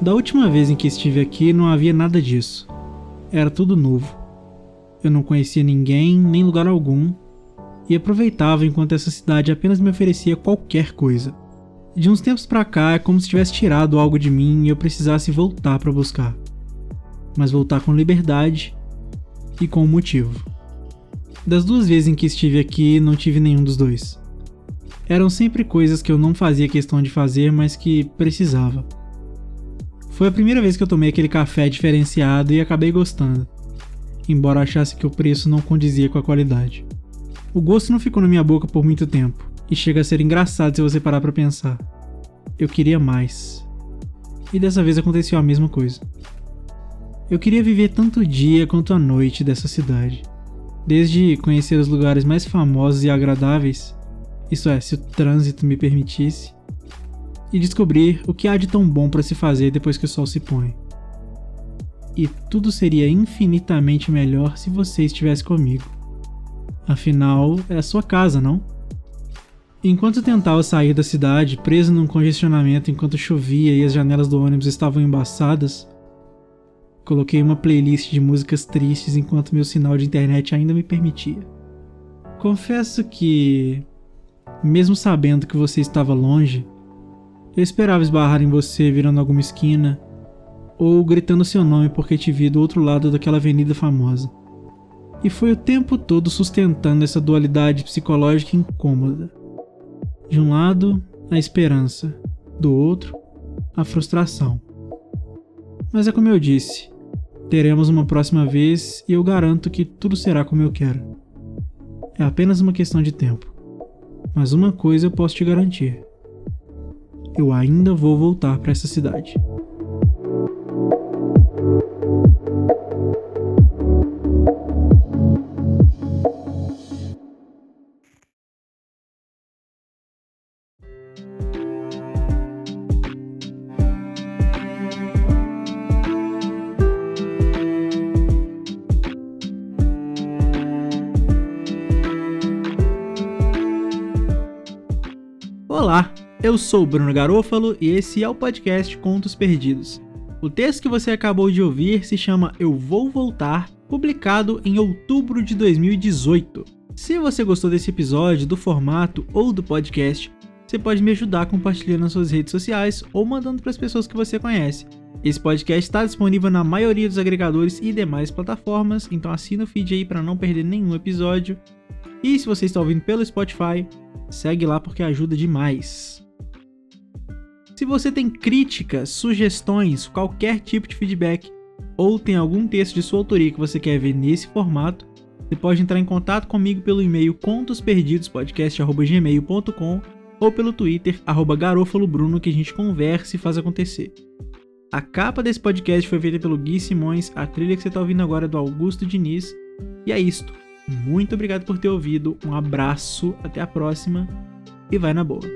Da última vez em que estive aqui não havia nada disso. Era tudo novo. Eu não conhecia ninguém, nem lugar algum, e aproveitava enquanto essa cidade apenas me oferecia qualquer coisa. De uns tempos para cá é como se tivesse tirado algo de mim e eu precisasse voltar para buscar. Mas voltar com liberdade e com um motivo. Das duas vezes em que estive aqui, não tive nenhum dos dois. Eram sempre coisas que eu não fazia questão de fazer, mas que precisava. Foi a primeira vez que eu tomei aquele café diferenciado e acabei gostando, embora achasse que o preço não condizia com a qualidade. O gosto não ficou na minha boca por muito tempo, e chega a ser engraçado se você parar para pensar. Eu queria mais. E dessa vez aconteceu a mesma coisa. Eu queria viver tanto o dia quanto a noite dessa cidade. Desde conhecer os lugares mais famosos e agradáveis, isso é, se o trânsito me permitisse, e descobrir o que há de tão bom para se fazer depois que o sol se põe. E tudo seria infinitamente melhor se você estivesse comigo. Afinal, é a sua casa, não? Enquanto tentava sair da cidade, preso num congestionamento enquanto chovia e as janelas do ônibus estavam embaçadas, coloquei uma playlist de músicas tristes enquanto meu sinal de internet ainda me permitia. Confesso que, mesmo sabendo que você estava longe, eu esperava esbarrar em você virando alguma esquina ou gritando seu nome porque te vi do outro lado daquela avenida famosa. E foi o tempo todo sustentando essa dualidade psicológica incômoda. De um lado, a esperança, do outro, a frustração. Mas é como eu disse, teremos uma próxima vez e eu garanto que tudo será como eu quero. É apenas uma questão de tempo. Mas uma coisa eu posso te garantir eu ainda vou voltar para essa cidade. Olá, eu sou o Bruno Garofalo e esse é o podcast Contos Perdidos. O texto que você acabou de ouvir se chama Eu Vou Voltar, publicado em outubro de 2018. Se você gostou desse episódio, do formato ou do podcast, você pode me ajudar compartilhando nas suas redes sociais ou mandando para as pessoas que você conhece. Esse podcast está disponível na maioria dos agregadores e demais plataformas, então assina o feed aí para não perder nenhum episódio. E se você está ouvindo pelo Spotify, segue lá porque ajuda demais. Se você tem críticas, sugestões, qualquer tipo de feedback, ou tem algum texto de sua autoria que você quer ver nesse formato, você pode entrar em contato comigo pelo e-mail contosperdidospodcast.gmail.com ou pelo Twitter, garofalobruno, que a gente conversa e faz acontecer. A capa desse podcast foi feita pelo Gui Simões, a trilha que você está ouvindo agora é do Augusto Diniz. E é isto. Muito obrigado por ter ouvido, um abraço, até a próxima e vai na boa.